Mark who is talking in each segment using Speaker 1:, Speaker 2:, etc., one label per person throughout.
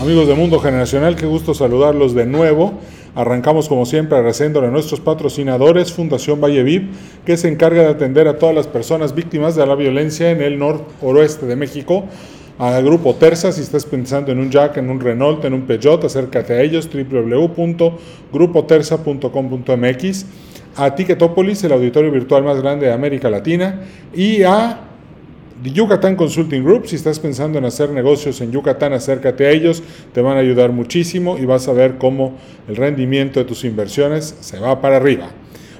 Speaker 1: Amigos de Mundo Generacional, qué gusto saludarlos de nuevo. Arrancamos como siempre agradeciéndole a nuestros patrocinadores, Fundación Valle Viv, que se encarga de atender a todas las personas víctimas de la violencia en el noroeste de México. A Grupo Terza, si estás pensando en un Jack, en un Renault, en un Peugeot, acércate a ellos, www.grupoterza.com.mx. A Ticketopolis, el auditorio virtual más grande de América Latina. Y a Yucatán Consulting Group, si estás pensando en hacer negocios en Yucatán, acércate a ellos, te van a ayudar muchísimo y vas a ver cómo el rendimiento de tus inversiones se va para arriba.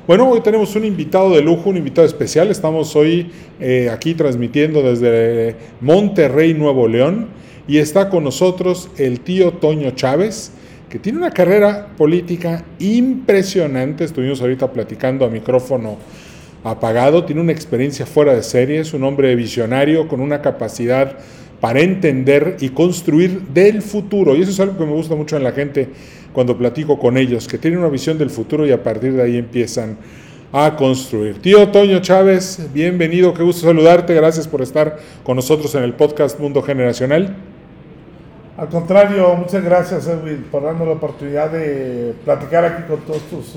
Speaker 1: Bueno, hoy tenemos un invitado de lujo, un invitado especial. Estamos hoy eh, aquí transmitiendo desde Monterrey, Nuevo León, y está con nosotros el tío Toño Chávez, que tiene una carrera política impresionante. Estuvimos ahorita platicando a micrófono apagado, tiene una experiencia fuera de serie, es un hombre visionario con una capacidad para entender y construir del futuro. Y eso es algo que me gusta mucho en la gente cuando platico con ellos, que tienen una visión del futuro y a partir de ahí empiezan a construir. Tío Toño Chávez, bienvenido, qué gusto saludarte, gracias por estar con nosotros en el podcast Mundo Generacional.
Speaker 2: Al contrario, muchas gracias Edwin por darnos la oportunidad de platicar aquí con todos tus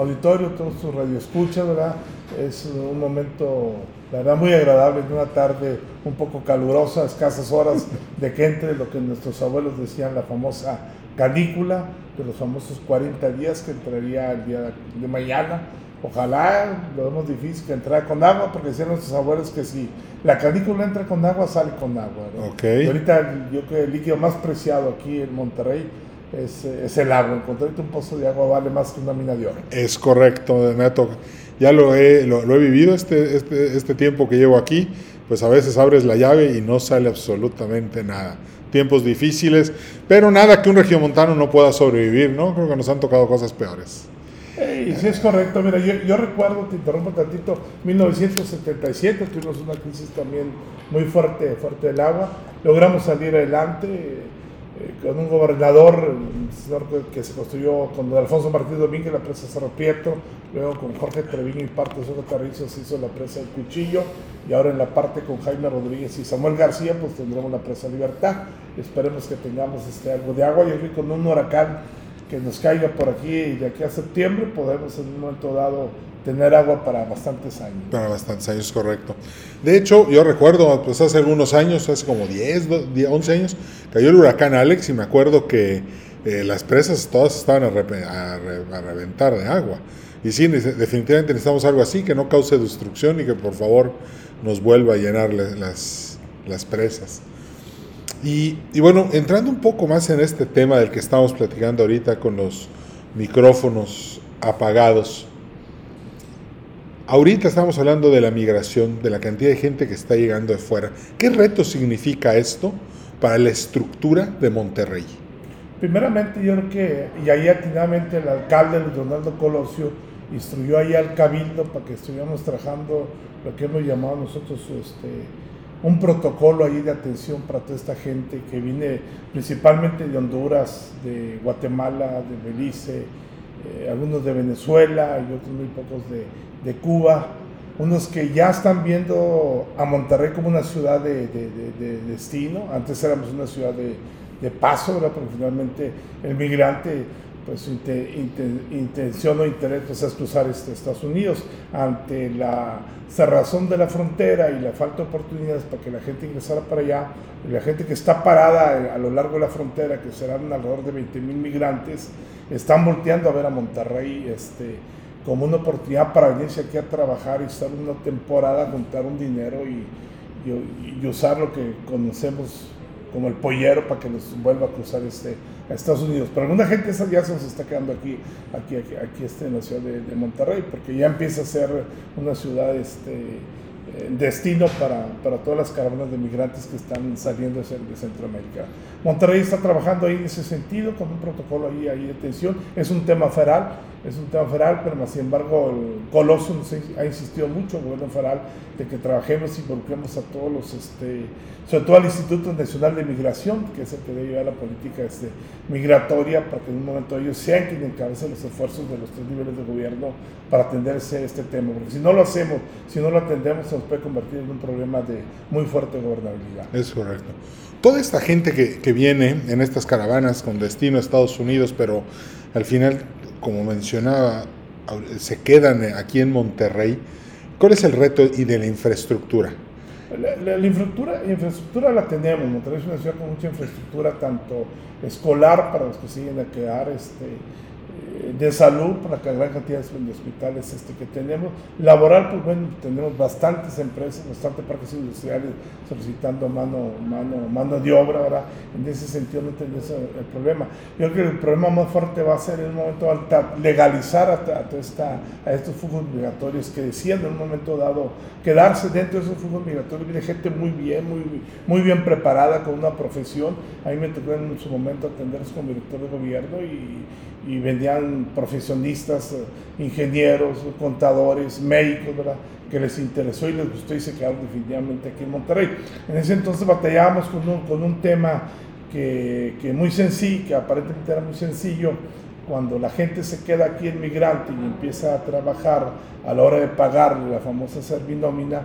Speaker 2: auditorios, todos tus radioescuchas, ¿verdad? Es un momento, la verdad, muy agradable, en una tarde un poco calurosa, escasas horas de que entre lo que nuestros abuelos decían la famosa canícula, de los famosos 40 días que entraría el día de mañana. Ojalá, lo vemos difícil que entrara con agua, porque decían nuestros abuelos que si la canícula entra con agua, sale con agua.
Speaker 1: Okay.
Speaker 2: Y ahorita yo creo que el líquido más preciado aquí en Monterrey es, es el agua. Encontrar un pozo de agua vale más que una mina de oro.
Speaker 1: Es correcto, me ya lo he, lo, lo he vivido este, este, este tiempo que llevo aquí, pues a veces abres la llave y no sale absolutamente nada. Tiempos difíciles, pero nada que un regiomontano no pueda sobrevivir, ¿no? Creo que nos han tocado cosas peores.
Speaker 2: Y sí es correcto, mira, yo, yo, recuerdo, te interrumpo tantito, 1977 tuvimos una crisis también muy fuerte, fuerte del agua, logramos salir adelante con un gobernador, que se construyó con Alfonso Martínez Domínguez, la presa Cerro Prieto, luego con Jorge Treviño y parte de su Terrizo se hizo la presa del Cuchillo, y ahora en la parte con Jaime Rodríguez y Samuel García, pues tendremos la presa Libertad. Esperemos que tengamos este, algo de agua. Y con un huracán que nos caiga por aquí de aquí a septiembre podemos en un momento dado tener agua para bastantes años.
Speaker 1: Para bastantes años, correcto. De hecho, yo recuerdo, pues hace algunos años, hace como 10, 11 años, cayó el huracán Alex y me acuerdo que eh, las presas todas estaban a, a, a, reventar de agua. Y sí, definitivamente necesitamos algo así, que no cause destrucción y que por favor nos vuelva a llenar las, las presas. Y, y, bueno, entrando un poco más en este tema del que estamos platicando ahorita con los micrófonos apagados, ahorita estamos hablando de la migración, de la cantidad de gente que está llegando de fuera. ¿Qué reto significa esto para la estructura de Monterrey?
Speaker 2: Primeramente, yo creo que, y ahí atinadamente el alcalde Leonardo Colosio instruyó ahí al cabildo para que estuviéramos trabajando lo que hemos llamado nosotros este, un protocolo ahí de atención para toda esta gente que viene principalmente de Honduras, de Guatemala, de Belice, eh, algunos de Venezuela y otros muy pocos de, de, Cuba, unos que ya están viendo a Monterrey como una ciudad de, de, de destino, antes éramos una ciudad de, paso, ¿verdad? porque finalmente el migrante pues intención o interés pues, es cruzar este, Estados Unidos ante la cerrazón de la frontera y la falta de oportunidades para que la gente ingresara para allá, y la gente que está parada a lo largo de la frontera, que serán alrededor de 20 mil migrantes, están volteando a ver a Monterrey este, como una oportunidad para venirse aquí a trabajar y estar una temporada, juntar un dinero y, usar lo que conocemos como el pollero para que nos vuelva a cruzar este, a Estados Unidos. Pero alguna gente esa ya se nos está quedando aquí, aquí, aquí, aquí este, en la ciudad de, de, Monterrey, porque ya empieza a ser una ciudad este, destino para, para, todas las caravanas de migrantes que están saliendo de, Centroamérica. Monterrey está trabajando ahí en ese sentido, con un protocolo ahí, ahí de atención. Es un tema federal, es un tema federal, pero sin embargo el Coloso ha insistido mucho, el gobierno federal, de que trabajemos y involucremos a todos los, este, sobre todo al Instituto Nacional de Migración, que es el que debe llevar la política este, migratoria, para que en un momento ellos sean quienes encabecen los esfuerzos de los tres niveles de gobierno para atender este tema. Porque si no lo hacemos, si no lo atendemos, nos puede convertir en un problema de muy fuerte gobernabilidad.
Speaker 1: Es correcto. Toda esta gente que, que viene en estas caravanas con destino a Estados Unidos, pero al final como mencionaba, se quedan aquí en Monterrey. ¿Cuál es el reto y de la infraestructura?
Speaker 2: La, infraestructura, infraestructura la tenemos. Monterrey es una ciudad con mucha infraestructura, tanto escolar para los que siguen a quedar, este, de salud, para la gran cantidad de hospitales este, que tenemos. Laboral, pues bueno, tenemos bastantes empresas, bastantes parques industriales solicitando mano, mano, mano de obra, ¿verdad? En ese sentido no tenemos el problema. Yo creo que el problema más fuerte va a ser en un momento legalizar a, esta, a estos flujos migratorios que decían en un momento dado quedarse dentro de esos flujos migratorios. Viene gente muy bien, muy, muy bien preparada, con una profesión. A mí me tocó en su momento atenderlos como director de gobierno y y vendían profesionistas, eh, ingenieros, contadores, médicos, ¿verdad? que les interesó y les gustó y se quedaron definitivamente aquí en Monterrey. En ese entonces batallábamos con un, con un tema que, que muy sencillo, que aparentemente era muy sencillo, cuando la gente se queda aquí en migrante y empieza a trabajar a la hora de pagarle la famosa servinómina,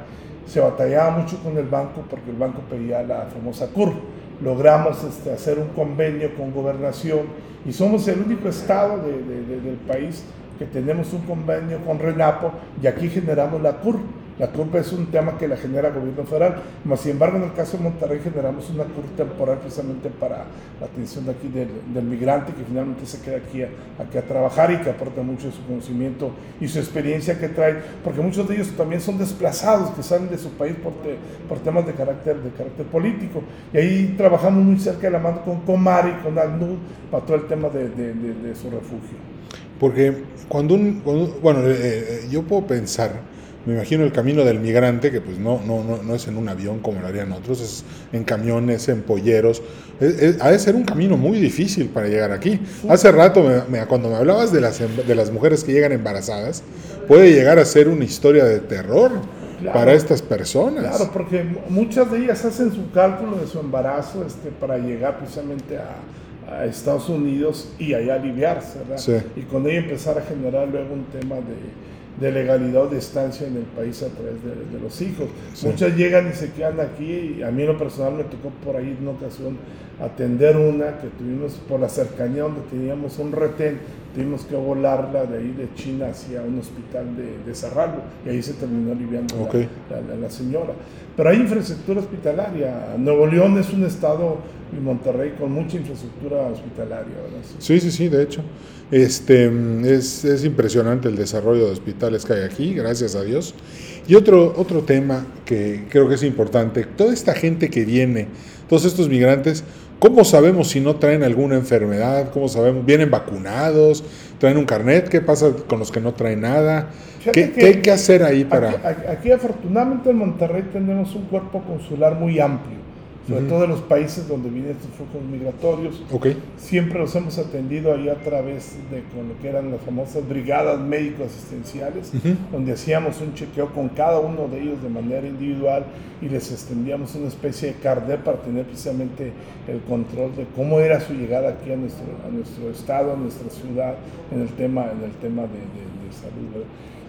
Speaker 2: se batallaba mucho con el banco porque el banco pedía la famosa CUR. Logramos este, hacer un convenio con gobernación y somos el único estado del país que tenemos un convenio con RENAPO y aquí generamos la CUR. La CUR es un tema que la genera el gobierno federal, mas sin embargo en el caso de Monterrey generamos una CUR temporal precisamente para la atención de aquí del, migrante que finalmente se queda aquí a, trabajar y que aporta mucho de su conocimiento y su experiencia que trae, porque muchos de ellos también son desplazados, que salen de su país por, temas de carácter, de carácter político. Y ahí trabajamos muy cerca de la mano con Comari, con ACNUD, para todo el tema de, su refugio.
Speaker 1: Porque cuando un, bueno, eh, eh, yo puedo pensar, me imagino el camino del migrante, que pues no, no, no, no es en un avión como lo harían otros, es en camiones, en polleros. ha de ser un camino muy difícil para llegar aquí. Hace rato, cuando me hablabas de las, de las mujeres que llegan embarazadas, puede llegar a ser una historia de terror. para estas personas.
Speaker 2: Claro, porque muchas de ellas hacen su cálculo de su embarazo este, para llegar precisamente a, a Estados Unidos y allá aliviarse, ¿verdad? Y con ello empezar a generar luego un tema de, de legalidad o de estancia en el país a través de, los hijos. Muchas llegan y se quedan aquí y a mí en lo personal me tocó por ahí en una ocasión atender una que tuvimos por la cercanía donde teníamos un retén, tuvimos que volarla de ahí de China hacia un hospital de, de Cerralbo y ahí se terminó aliviando la, la, señora. Pero hay infraestructura hospitalaria. Nuevo León es un estado y Monterrey con mucha infraestructura hospitalaria.
Speaker 1: Sí, sí, sí, de hecho. Este, es, es, impresionante el desarrollo de hospitales que hay aquí, gracias a Dios. Y otro, otro tema que creo que es importante, toda esta gente que viene, todos estos migrantes, ¿cómo sabemos si no traen alguna enfermedad? ¿Cómo sabemos? ¿Vienen vacunados? ¿Traen un carnet? ¿Qué pasa con los que no traen nada? ¿Qué, hay que hacer ahí para...?
Speaker 2: Aquí, aquí afortunadamente en Monterrey tenemos un cuerpo consular muy amplio sobre todo en los países donde vienen estos flujos migratorios. Siempre los hemos atendido ahí a través de con lo que eran las famosas brigadas médicos asistenciales, donde hacíamos un chequeo con cada uno de ellos de manera individual y les extendíamos una especie de carnet para tener precisamente el control de cómo era su llegada aquí a nuestro, a nuestro estado, a nuestra ciudad, en el tema, en el tema de, de, de salud.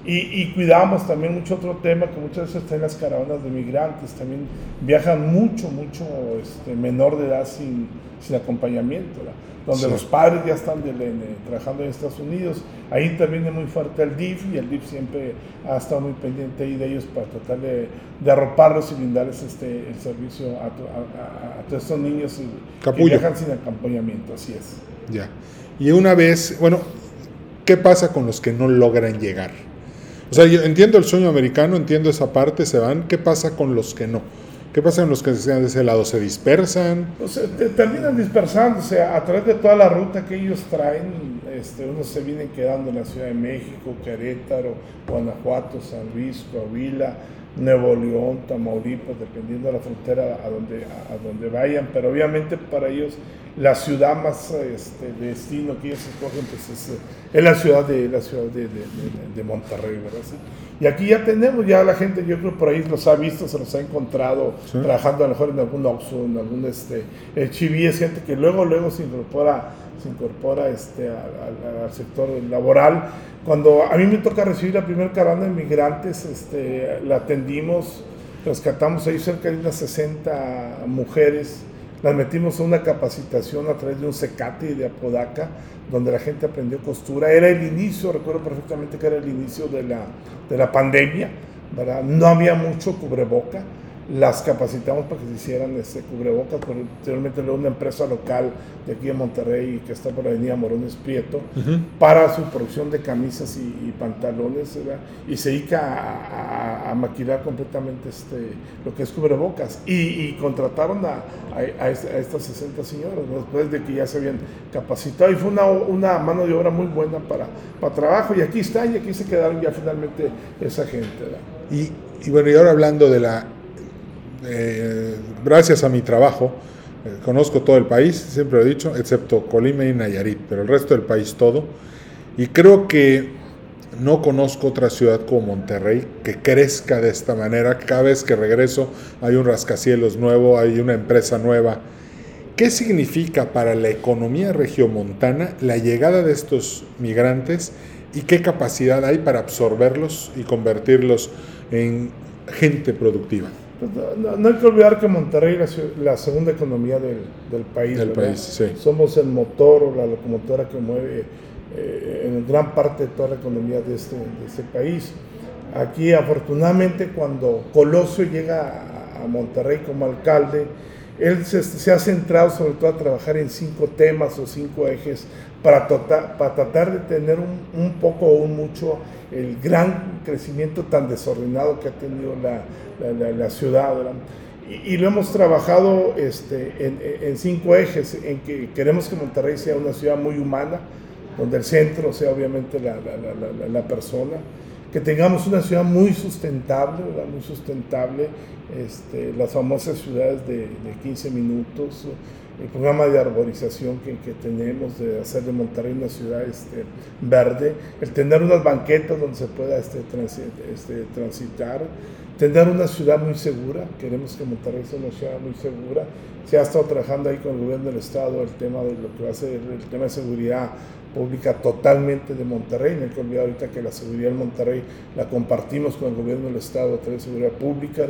Speaker 2: Y, y, cuidamos también mucho otro tema que muchas veces están las caravanas de migrantes, también viajan mucho, mucho este, menor de edad sin, sin acompañamiento, donde los padres ya están de, trabajando en Estados Unidos. Ahí interviene muy fuerte el DIF y el DIF siempre ha estado muy pendiente ahí de ellos para tratar de, de arroparlos y brindarles este, el servicio a, a, a, todos estos niños que viajan sin acompañamiento, así es.
Speaker 1: Ya. Y una vez, bueno, ¿qué pasa con los que no logran llegar? O sea, yo entiendo el sueño americano, entiendo esa parte, se van. ¿Qué pasa con los que no? ¿Qué pasa con los que sean de ese lado? ¿Se dispersan?
Speaker 2: Pues, terminan dispersándose a través de toda la ruta que ellos traen. Este, unos se vienen quedando en la Ciudad de México, Querétaro, Guanajuato, San Luis, Coahuila, Nuevo León, Tamaulipas, dependiendo de la frontera a donde, a, donde vayan, pero obviamente para ellos la ciudad más este, destino que ellos escogen pues es, la ciudad de la ciudad de, de, Monterrey, ¿verdad? Y aquí ya tenemos, ya la gente, yo creo por ahí los ha visto, se los ha encontrado trabajando a lo mejor en algún Oxxo, en algún este, el Chiví, es gente que luego, luego se incorpora, se incorpora este, al, sector laboral. Cuando a mí me toca recibir la primera caravana de migrantes, este, la atendimos, rescatamos ahí cerca de unas 60 mujeres, las metimos en una capacitación a través de un secate de Apodaca, donde la gente aprendió costura. Era el inicio, recuerdo perfectamente que era el inicio de la, de la pandemia, ¿verdad? No había mucho cubreboca las capacitamos para que se hicieran ese cubrebocas, posteriormente luego una empresa local de aquí en Monterrey que está por la avenida Morones Prieto, para su producción de camisas y, pantalones, y se dedica a, maquilar completamente este, lo que es cubrebocas, y, contrataron a, a, estas 60 señoras, después de que ya se habían capacitado, y fue una, una mano de obra muy buena para, para trabajo, y aquí está, y aquí se quedaron ya finalmente esa gente.
Speaker 1: Y, y bueno, y ahora hablando de la eh, gracias a mi trabajo, eh, conozco todo el país, siempre lo he dicho, excepto Colima y Nayarit, pero el resto del país todo. Y creo que no conozco otra ciudad como Monterrey que crezca de esta manera. Cada vez que regreso hay un rascacielos nuevo, hay una empresa nueva. ¿Qué significa para la economía regiomontana la llegada de estos migrantes y qué capacidad hay para absorberlos y convertirlos en gente productiva?
Speaker 2: Pues, no, hay que olvidar que Monterrey es la, segunda economía del, país. Somos el motor o la locomotora que mueve eh, en gran parte toda la economía de este, de este país. Aquí, afortunadamente, cuando Colosio llega a, Monterrey como alcalde, él se, ha centrado sobre todo a trabajar en cinco temas o cinco ejes para, para tratar de tener un, un poco o un mucho el gran crecimiento tan desordenado que ha tenido la, la, ciudad. Y, lo hemos trabajado este, en, en, cinco ejes, en que queremos que Monterrey sea una ciudad muy humana, donde el centro sea obviamente la persona, que tengamos una ciudad muy sustentable, muy sustentable, este, las famosas ciudades de, de 15 minutos, el programa de arborización que, que, tenemos, de hacer de Monterrey una ciudad este, verde, el tener unas banquetas donde se pueda este, este, transitar, tener una ciudad muy segura, queremos que Monterrey sea una ciudad muy segura, se ha estado trabajando ahí con el gobierno del estado el tema de lo que va a ser el tema de seguridad pública totalmente de Monterrey, hay que olvidar ahorita que la seguridad en Monterrey la compartimos con el gobierno del estado a través de seguridad pública,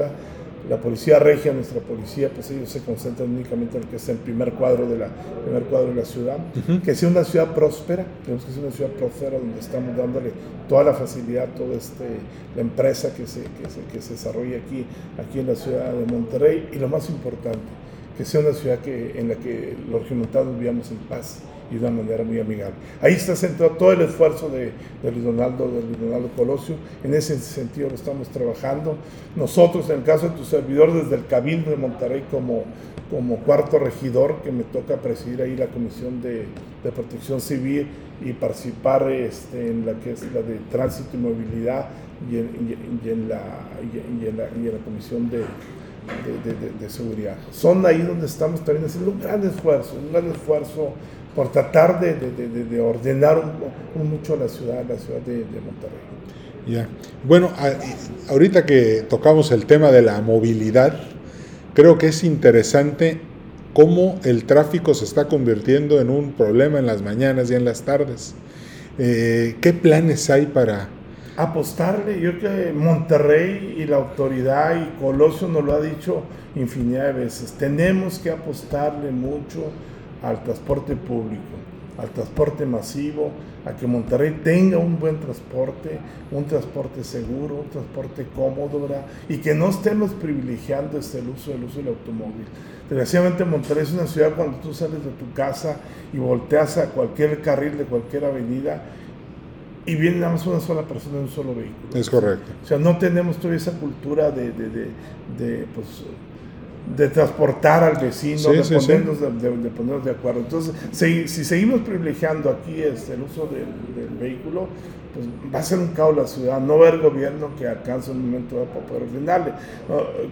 Speaker 2: la policía regia, nuestra policía, pues ellos se concentran únicamente en lo que es el primer cuadro de la, primer cuadro de la ciudad. Que sea una ciudad próspera, tenemos que ser una ciudad próspera donde estamos dándole toda la facilidad, toda este, la empresa que se, que se, que se desarrolla aquí, aquí en la ciudad de Monterrey. Y lo más importante, que sea una ciudad que, en la que los regiomontanos vivamos en paz y de una manera muy amigable. Ahí está centrado todo el esfuerzo de, de Luis Donaldo, de Luis Donaldo Colosio, en ese sentido lo estamos trabajando. Nosotros, en el caso de tu servidor, desde el Cabildo de Monterrey como, como cuarto regidor, que me toca presidir ahí la Comisión de, de Protección Civil y participar este, en la que es la de Tránsito y Movilidad y en, y en, la, y en la, y en la Comisión de, de, de, seguridad. Son ahí donde estamos también haciendo un gran esfuerzo, un gran esfuerzo por tratar de, de, de ordenar un, mucho la ciudad, la ciudad de, Monterrey.
Speaker 1: Ya. Bueno, ahorita que tocamos el tema de la movilidad, creo que es interesante cómo el tráfico se está convirtiendo en un problema en las mañanas y en las tardes. Eh, ¿Qué planes hay para
Speaker 2: apostarle? Yo creo que Monterrey y la autoridad y Colosio nos lo ha dicho infinidad de veces. Tenemos que apostarle mucho al transporte público, al transporte masivo, a que Monterrey tenga un buen transporte, un transporte seguro, un transporte cómodo, y que no estemos privilegiando este, el uso del uso del automóvil. Desgraciadamente Monterrey es una ciudad cuando tú sales de tu casa y volteas a cualquier carril de cualquier avenida y viene nada más una sola persona en un solo vehículo.
Speaker 1: Es correcto.
Speaker 2: O sea, no tenemos todavía esa cultura de, de, de, de pues, de transportar al vecino, de, ponernos, De, ponernos, De, acuerdo. Entonces, si, si seguimos privilegiando aquí este, el uso del, del vehículo, pues va a ser un caos la ciudad, no va a haber gobierno que alcance un momento para poder ordenarle.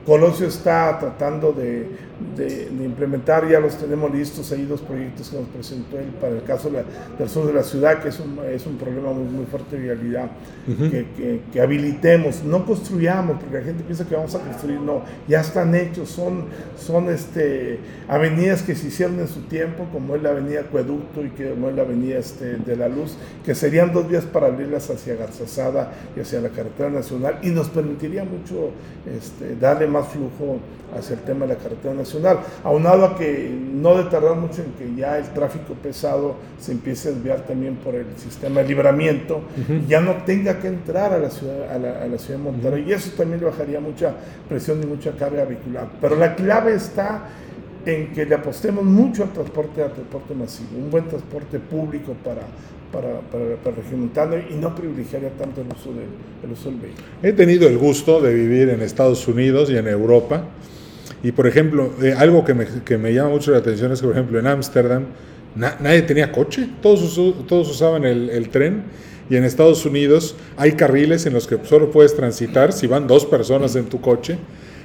Speaker 2: Colosio está tratando de, de, implementar, ya los tenemos listos, hay dos proyectos que nos presentó él para el caso del sur de la ciudad, que es un, es un problema muy, muy fuerte de vialidad, que, que, habilitemos, no construyamos, porque la gente piensa que vamos a construir, no, ya están hechos, son, son este, avenidas que se hicieron en su tiempo, como es la avenida Acueducto y que, como es la avenida este, de la Luz, que serían dos vías paralelas hacia Garzazada y hacia la carretera nacional y nos permitiría mucho este, darle más flujo hacia el tema de la carretera nacional, aunado a que no de tardar mucho en que ya el tráfico pesado se empiece a desviar también por el sistema de libramiento y ya no tenga que entrar a la ciudad, a la, ciudad de Monterrey. Y eso también le bajaría mucha presión y mucha carga vehicular. Pero la clave está en que le apostemos mucho al transporte, al transporte masivo, un buen transporte público para, para, para, y no privilegiaría tanto el uso, del, uso del vehículo.
Speaker 1: He tenido el gusto de vivir en Estados Unidos y en Europa. Y por ejemplo, eh, algo que me, que me, llama mucho la atención es que, por ejemplo, en Ámsterdam nadie tenía coche, todos, todos usaban el, el, tren. Y en Estados Unidos hay carriles en los que solo puedes transitar si van dos personas en tu coche.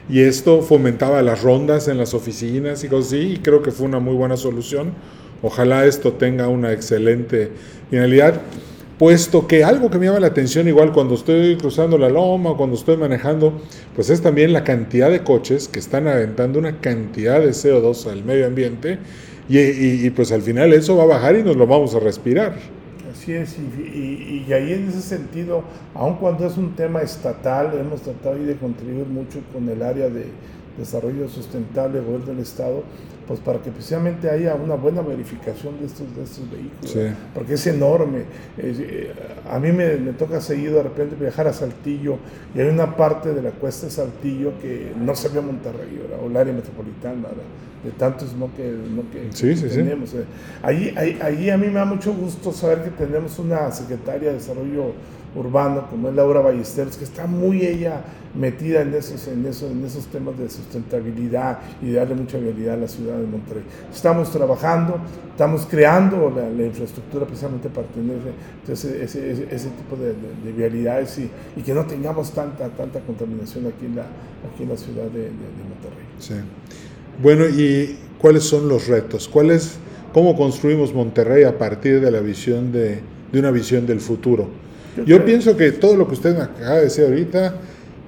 Speaker 1: Y esto fomentaba las rondas en las oficinas y cosas así. Y creo que fue una muy buena solución Ojalá esto tenga una excelente finalidad, puesto que algo que me llama la atención igual cuando estoy cruzando la loma, cuando estoy manejando, pues es también la cantidad de coches que están aventando una cantidad de CO2 al medio ambiente y, pues al final eso va a bajar y nos lo vamos a respirar.
Speaker 2: Así es, y, y, ahí en ese sentido, aun cuando es un tema estatal, hemos tratado de contribuir mucho con el área de desarrollo sustentable, gobierno del Estado, pues para que precisamente haya una buena verificación de estos, de estos vehículos, porque es enorme. Eh, a mí me, toca seguido de repente viajar a Saltillo y hay una parte de la cuesta de Saltillo que no se ve a Monterrey, o el área metropolitana, de tantos no que, no que, tenemos. Eh. Allí, ahí, a mí me da mucho gusto saber que tenemos una secretaria de Desarrollo Urbano como es Laura Ballesteros, que está muy ella metida en esos, en, esos, en esos temas de sustentabilidad y de darle mucha vialidad a la ciudad de Monterrey. Estamos trabajando, estamos creando la, infraestructura precisamente para tener ese, ese, tipo de, de, vialidades y, que no tengamos tanta, tanta contaminación aquí en la, aquí en la ciudad de, de Monterrey.
Speaker 1: Sí. Bueno, ¿y cuáles son los retos? ¿Cuál es, ¿Cómo construimos Monterrey a partir de la visión de, de una visión del futuro? Yo pienso que todo lo que usted me acaba de decir ahorita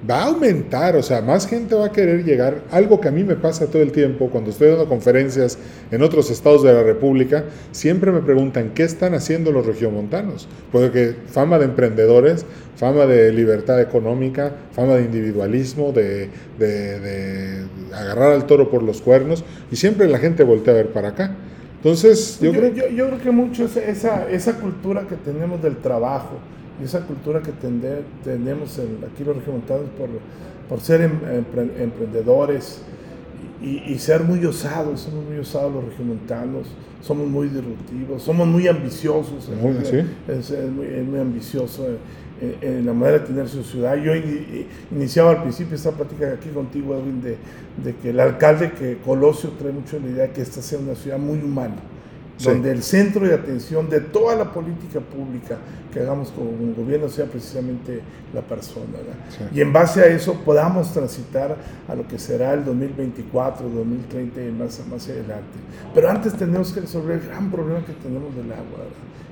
Speaker 1: va a aumentar, o sea, más gente va a querer llegar. Algo que a mí me pasa todo el tiempo cuando estoy dando conferencias en otros estados de la República, siempre me preguntan qué están haciendo los regiomontanos. Porque fama de emprendedores, fama de libertad económica, fama de individualismo, de, de, agarrar al toro por los cuernos, y siempre la gente voltea a ver para acá. Entonces,
Speaker 2: yo, creo... Yo, yo creo que mucho es esa, esa cultura que tenemos del trabajo y esa cultura que tenemos aquí los regiomontanos por, por ser em, emprendedores y, ser muy osados, somos muy osados los regiomontanos, somos muy disruptivos, somos muy ambiciosos, es, muy, ambicioso en, la manera de tener su ciudad. Yo iniciaba al principio esta plática aquí contigo, Edwin, de, de que el alcalde que Colosio trae mucho la idea de que esta sea una ciudad muy humana donde el centro de atención de toda la política pública que hagamos con un gobierno sea precisamente la persona. Y en base a eso podamos transitar a lo que será el 2024, 2030 y más, más adelante. Pero antes tenemos que resolver el gran problema que tenemos del agua.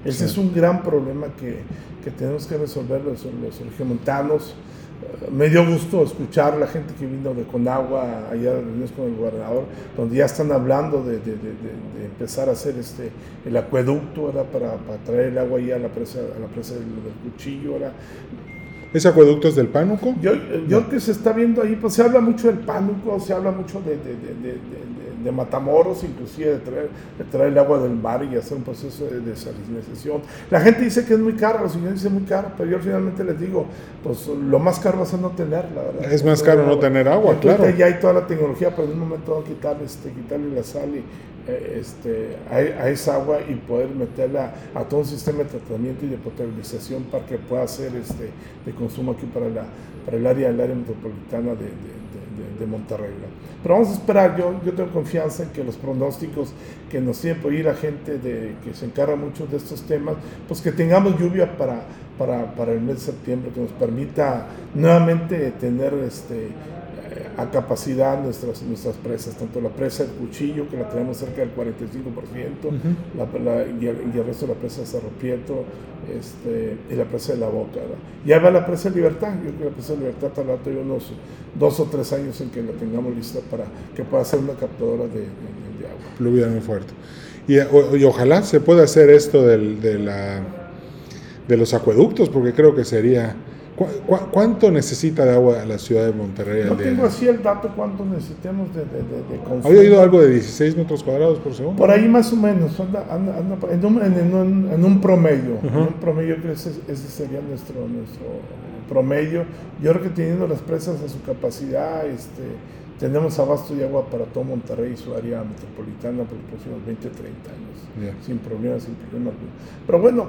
Speaker 2: Ese es un gran problema que, que tenemos que resolver los, los regiomontanos me dio gusto escuchar la gente que vino de Conagua, allá reuniones con el gobernador, donde ya están hablando de, de, de, empezar a hacer este, el acueducto para, para, traer el agua allá a la presa, a la presa del, Cuchillo. ¿verdad?
Speaker 1: ¿Ese acueducto es del Pánuco?
Speaker 2: Yo, yo que se está viendo ahí, pues se habla mucho del Pánuco, se habla mucho de, de Matamoros, inclusive de traer, de traer, el agua del mar y hacer un proceso de desalinización. La gente dice que es muy caro, los señores dicen muy caro, pero yo finalmente les digo, pues lo más caro va a ser no tenerla, ¿verdad?
Speaker 1: Es más caro no tener agua, claro.
Speaker 2: Ya hay toda la tecnología, pero en un momento van a quitarle, este, quitarle la sal y, eh, este, a, esa agua y poder meterla a todo un sistema de tratamiento y de potabilización para que pueda ser este, de consumo aquí para, la, para el área del área metropolitana de, de, Monterrey. Pero vamos a esperar, yo, yo tengo confianza en que los pronósticos que nos tiene por ir la gente de, que se encarga mucho de estos temas, pues que tengamos lluvia para, para, para el mes de septiembre, que nos permita nuevamente tener este, a capacidad nuestras, nuestras presas, tanto la presa del Cuchillo, que la tenemos cerca del 45%, y, el, resto de la presa de Cerro Prieto, este, y la presa de la Boca. Ya va la presa de Libertad, yo creo que la presa de Libertad tardará todavía unos dos o tres años en que la tengamos lista para que pueda ser una captadora de, agua.
Speaker 1: Pluvia muy fuerte. Y, y, ojalá se pueda hacer esto del, de, la, de los acueductos, porque creo que sería cuánto necesita de agua la ciudad de Monterrey
Speaker 2: No tengo así el dato cuánto necesitemos de, de, de,
Speaker 1: consumo. ¿Había oído algo de 16 metros cuadrados por segundo?
Speaker 2: Por ahí más o menos, en, un, en, un, promedio. En un promedio creo que ese, sería nuestro, nuestro promedio. Yo creo que teniendo las presas a su capacidad, este, tenemos abasto de agua para todo Monterrey y su área metropolitana por los próximos 20, 30 años. Sin problemas, sin problemas. Pero bueno,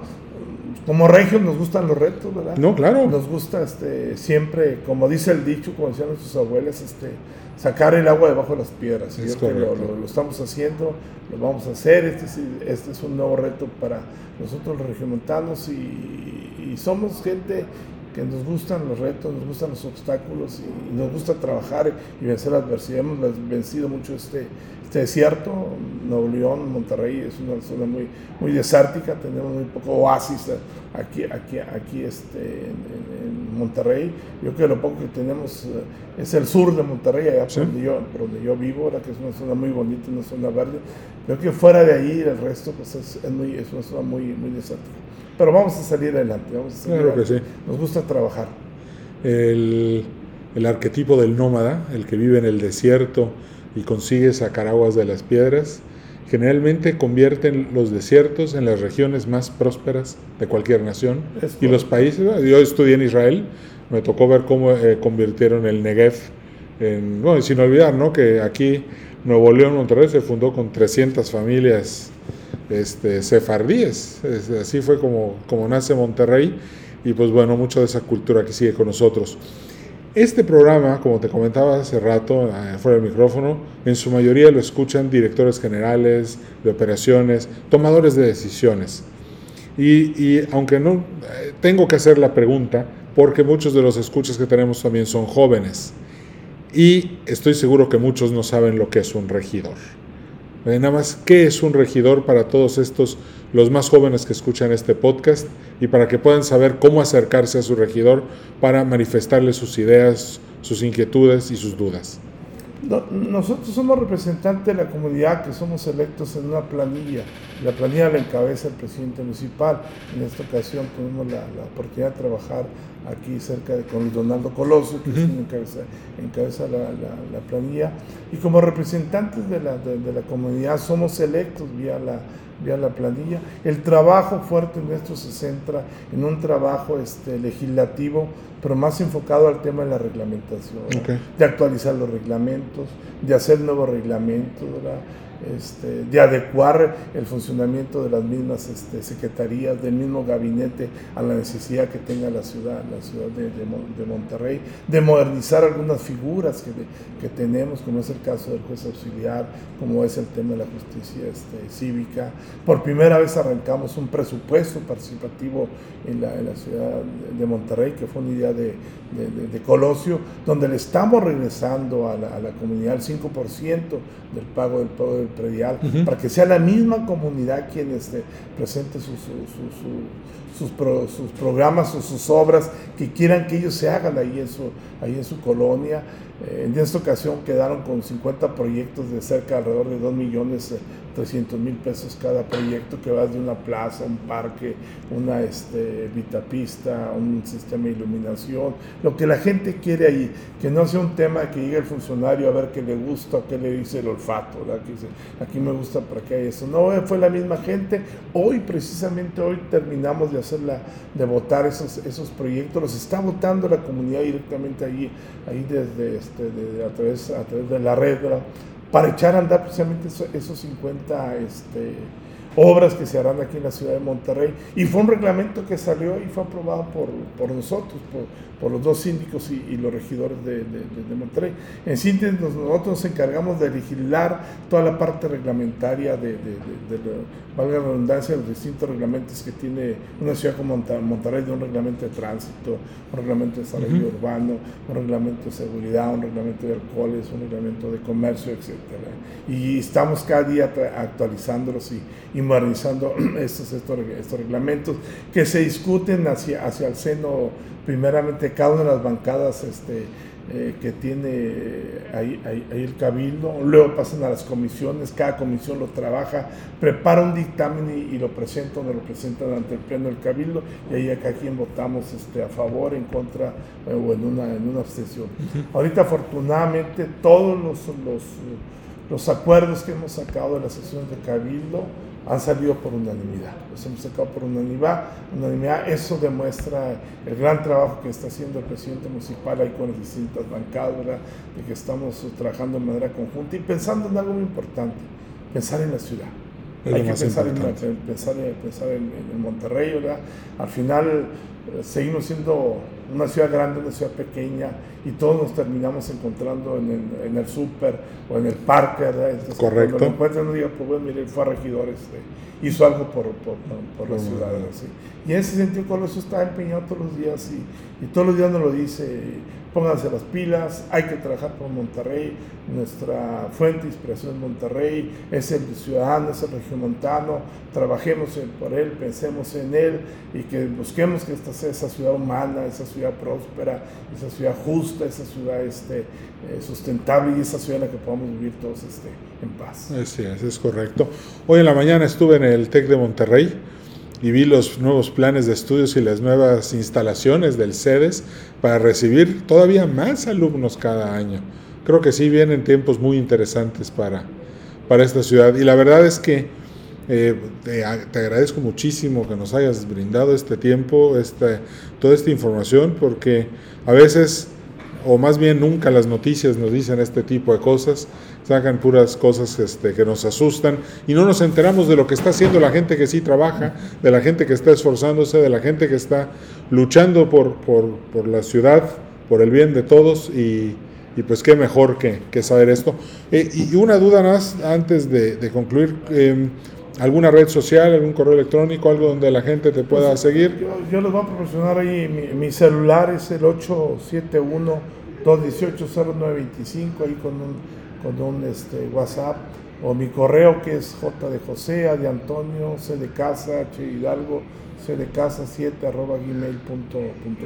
Speaker 2: como regios nos gustan los retos, ¿verdad?
Speaker 1: No, claro.
Speaker 2: Nos gusta este, siempre, como dice el dicho, como decían nuestros abuelos, este, sacar el agua debajo de las piedras. Es lo, lo, estamos haciendo, lo vamos a hacer. Este, este es un nuevo reto para nosotros los regiomontanos y, y somos gente que nos gustan los retos, nos gustan los obstáculos y, nos gusta trabajar y vencer la adversidad. Hemos vencido mucho este, este desierto. Nuevo León, Monterrey es una zona muy, muy desértica, tenemos muy poco oasis aquí, aquí, aquí este, en, Monterrey. Yo creo que lo poco que tenemos eh, es el sur de Monterrey, allá por, donde yo, donde yo vivo, ahora que es una zona muy bonita, una zona verde. Creo que fuera de ahí el resto pues es, es, muy, es una zona muy, muy desértica. Pero vamos a salir adelante. Vamos a salir
Speaker 1: claro que sí.
Speaker 2: Nos gusta trabajar.
Speaker 1: El, el, arquetipo del nómada, el que vive en el desierto y consigue sacar aguas de las piedras, generalmente convierten los desiertos en las regiones más prósperas de cualquier nación. y los países, yo estudié en Israel, me tocó ver cómo eh, convirtieron el Negev en, bueno, sin olvidar, ¿no? Que aquí Nuevo León, Monterrey se fundó con 300 familias este, sefardíes. así fue como, como nace Monterrey y pues bueno, mucha de esa cultura que sigue con nosotros. Este programa, como te comentaba hace rato, eh, fuera del micrófono, en su mayoría lo escuchan directores generales de operaciones, tomadores de decisiones. Y, y aunque no, eh, tengo que hacer la pregunta, porque muchos de los escuchas que tenemos también son jóvenes. Y estoy seguro que muchos no saben lo que es un regidor. Eh, nada más, ¿qué es un regidor para todos estos, los más jóvenes que escuchan este podcast y para que puedan saber cómo acercarse a su regidor para manifestarle sus ideas, sus inquietudes y sus dudas?
Speaker 2: Nosotros somos representantes de la comunidad que somos electos en una planilla. La planilla la encabeza el presidente municipal. En esta ocasión tuvimos la, oportunidad de trabajar aquí cerca de con Donaldo Coloso, que encabeza, encabeza la, la, planilla. Y como representantes de la, de la comunidad somos electos vía la, vía la planilla. El trabajo fuerte nuestro se centra en un trabajo este, legislativo, pero más enfocado al tema de la reglamentación, de actualizar los reglamentos, de hacer nuevos reglamentos, ¿verdad? Este, de adecuar el funcionamiento de las mismas este, secretarías, del mismo gabinete a la necesidad que tenga la ciudad, la ciudad de, Monterrey, de modernizar algunas figuras que, que, tenemos, como es el caso del juez auxiliar, como es el tema de la justicia este, cívica. Por primera vez arrancamos un presupuesto participativo en la, en la ciudad de Monterrey, que fue una idea de, de, Colosio, donde le estamos regresando a la, a la comunidad el 5% del pago del pago del predial, para que sea la misma comunidad quien este, presente sus, programas o sus obras que quieran que ellos se hagan ahí en su, ahí en su colonia. Eh, en esta ocasión quedaron con 50 proyectos de cerca alrededor de 2 millones 300 mil pesos cada proyecto que va de una plaza, un parque, una este, vitapista, un sistema de iluminación, lo que la gente quiere ahí, que no sea un tema que llegue el funcionario a ver qué le gusta, qué le dice el olfato, que dice, aquí me gusta para que hay eso. No, fue la misma gente. Hoy, precisamente hoy, terminamos de hacerla, de votar esos, esos proyectos, los está votando la comunidad directamente ahí, ahí desde, este, a, través, a través de la red, para echar a andar precisamente esos 50 este, obras que se harán aquí en la ciudad de Monterrey. Y fue un reglamento que salió y fue aprobado por, por nosotros, por, por, los dos síndicos y, los regidores de, de, Monterrey. En síntesis, nosotros nos encargamos de legislar toda la parte reglamentaria de, valga la redundancia, los distintos reglamentos que tiene una ciudad como Monterrey, de un reglamento de tránsito, un reglamento de desarrollo urbano, un reglamento de seguridad, un reglamento de alcoholes, un reglamento de comercio, etc. Y estamos cada día actualizándolos y y modernizando estos, estos, estos, reglamentos que se discuten hacia, hacia el seno, primeramente, cada una de las bancadas este, eh, que tiene ahí, ahí, el cabildo, luego pasan a las comisiones, cada comisión lo trabaja, prepara un dictamen y, lo presenta, donde lo presentan ante el pleno del cabildo, y ahí acá quien votamos este, a favor, en contra eh, o en una, en una abstención. Ahorita afortunadamente todos los, los, los acuerdos que hemos sacado de las sesiones de cabildo, han salido por unanimidad. Los hemos sacado por unanimidad, unanimidad. Eso demuestra el gran trabajo que está haciendo el presidente municipal ahí con las distintas bancadas, de que estamos trabajando de manera conjunta y pensando en algo muy importante, pensar en la ciudad. Hay que pensar en, pensar, pensar en, en, Monterrey, ¿verdad? Al final eh, seguimos siendo una ciudad grande, una ciudad pequeña, y todos nos terminamos encontrando en el, en el súper o en el parque, ¿verdad?
Speaker 1: Entonces, Correcto.
Speaker 2: Cuando lo encuentran, uno diga, pues bueno, mire, fue a regidor, este, hizo algo por, por, por, la ciudad, ¿sí? Y en ese sentido, Colosio está empeñado todos los días, y, y todos los días nos lo dice, pónganse las pilas, hay que trabajar por Monterrey, nuestra fuente de inspiración es Monterrey, es el ciudadano, es el regiomontano, trabajemos por él, pensemos en él y que busquemos que esta sea esa ciudad humana, esa ciudad próspera, esa ciudad justa, esa ciudad este, eh, sustentable y esa ciudad en la que podamos vivir todos este, en paz.
Speaker 1: Sí, es correcto. Hoy en la mañana estuve en el TEC de Monterrey y vi los nuevos planes de estudios y las nuevas instalaciones del CEDES para recibir todavía más alumnos cada año. Creo que sí vienen tiempos muy interesantes para, para esta ciudad. Y la verdad es que eh, te, agradezco muchísimo que nos hayas brindado este tiempo, este, toda esta información, porque a veces, o más bien nunca las noticias nos dicen este tipo de cosas sacan puras cosas este, que nos asustan y no nos enteramos de lo que está haciendo la gente que sí trabaja, de la gente que está esforzándose, de la gente que está luchando por, por, la ciudad, por el bien de todos y, y pues qué mejor que, que saber esto. Eh, y una duda más antes de, de concluir. Em, ¿Alguna red social, algún correo electrónico, algo donde la gente te pueda pues, seguir?
Speaker 2: Yo, yo, les voy a proporcionar ahí, mi, mi celular es el 871 218 0925 ahí con un con un este, WhatsApp o mi correo que es J de José, A de Antonio, C de Casa, H Hidalgo, C de Casa 7 arroba gmail.com.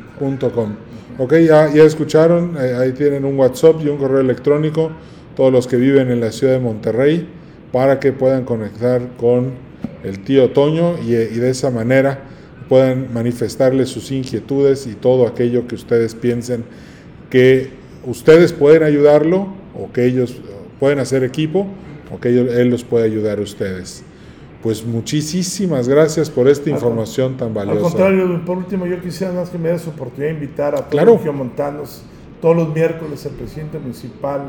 Speaker 1: Ok, ya, ya escucharon, eh, ahí tienen un WhatsApp y un correo electrónico, todos los que viven en la ciudad de Monterrey, para que puedan conectar con el tío Toño y, y de esa manera puedan manifestarle sus inquietudes y todo aquello que ustedes piensen que ustedes pueden ayudarlo o que ellos pueden hacer equipo o que él los puede ayudar a ustedes. Pues muchísimas gracias por esta información tan valiosa.
Speaker 2: Al contrario, por último, yo quisiera más que me des oportunidad de invitar a todos los montanos todos los miércoles el presidente municipal,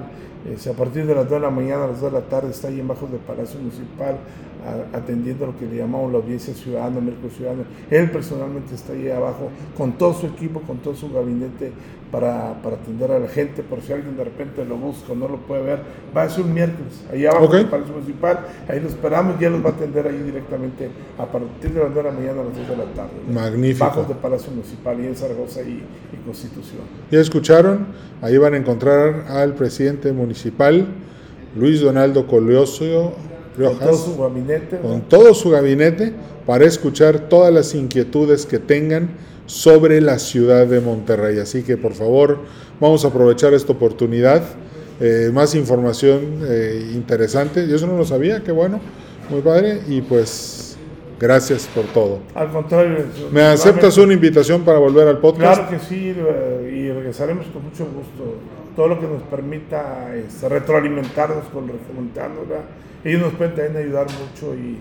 Speaker 2: eh, a partir de las 2 de la mañana a las 2 de la tarde, está ahí en bajo del Palacio Municipal atendiendo lo que le llamamos la audiencia ciudadana, Merco Ciudadano. Él personalmente está ahí abajo con todo su equipo, con todo su gabinete para, para, atender a la gente, por si alguien de repente lo busca o no lo puede ver, va a ser un miércoles, ahí abajo en el Palacio Municipal, ahí lo esperamos y él los va a atender ahí directamente a partir de las 2 de la mañana a las 2 de la tarde.
Speaker 1: Magnífico.
Speaker 2: Bajo del Palacio Municipal y en Zaragoza y, y Constitución.
Speaker 1: ¿Ya escucharon? Ahí van a encontrar al presidente municipal, Luis Donaldo Colosio
Speaker 2: con todo su gabinete.
Speaker 1: Con todo su gabinete para escuchar todas las inquietudes que tengan sobre la ciudad de Monterrey. Así que por favor, vamos a aprovechar esta oportunidad. Eh, más información eh, interesante. Yo eso no lo sabía, qué bueno, muy padre. Y pues gracias por todo.
Speaker 2: Al contrario.
Speaker 1: ¿Me aceptas una invitación para volver al podcast?
Speaker 2: Claro que sí, y regresaremos con mucho gusto. Todo lo que nos permita este, retroalimentarnos con recomendando ellos nos pueden también ayudar mucho y,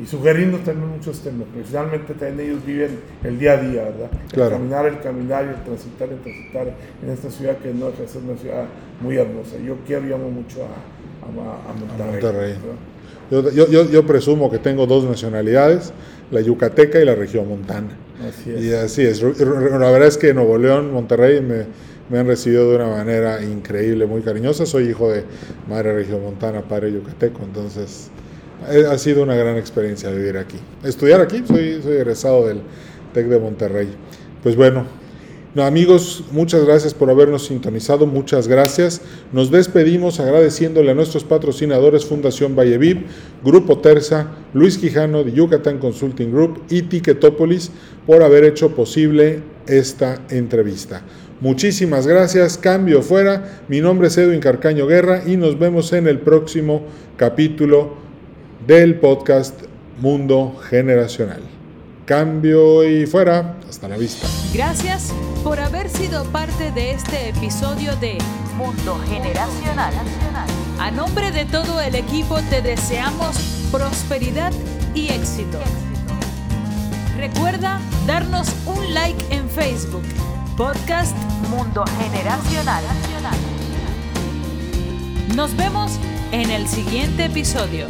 Speaker 2: y sugerirnos también muchos temas. Principalmente también ellos viven el día a día, ¿verdad? El caminar, el caminar y el transitar, el transitar en esta ciudad que no deja de ser una ciudad muy hermosa. Yo quiero y amo mucho a, a,
Speaker 1: Monterrey. Yo, yo, yo, presumo que tengo dos nacionalidades, la yucateca y la regiomontana. Así es. Y así es. La verdad es que Nuevo León, Monterrey me, me han recibido de una manera increíble, muy cariñosa. Soy hijo de madre regiomontana, padre yucateco, entonces ha sido una gran experiencia vivir aquí. Estudiar aquí, soy, egresado del TEC de Monterrey. Pues bueno, no, amigos, muchas gracias por habernos sintonizado, muchas gracias. Nos despedimos agradeciéndole a nuestros patrocinadores Fundación Valleviv, Grupo Terza, Luis Quijano de Yucatán Consulting Group y Ticketopolis por haber hecho posible esta entrevista. Muchísimas gracias, cambio fuera. Mi nombre es Edwin Carcaño Guerra y nos vemos en el próximo capítulo del podcast Mundo Generacional. Cambio y fuera. Hasta la vista.
Speaker 3: Gracias por haber sido parte de este episodio de Mundo Generacional. A nombre de todo el equipo te deseamos prosperidad y éxito. Recuerda darnos un like en Facebook, Podcast Mundo Generacional. Nos vemos en el siguiente episodio.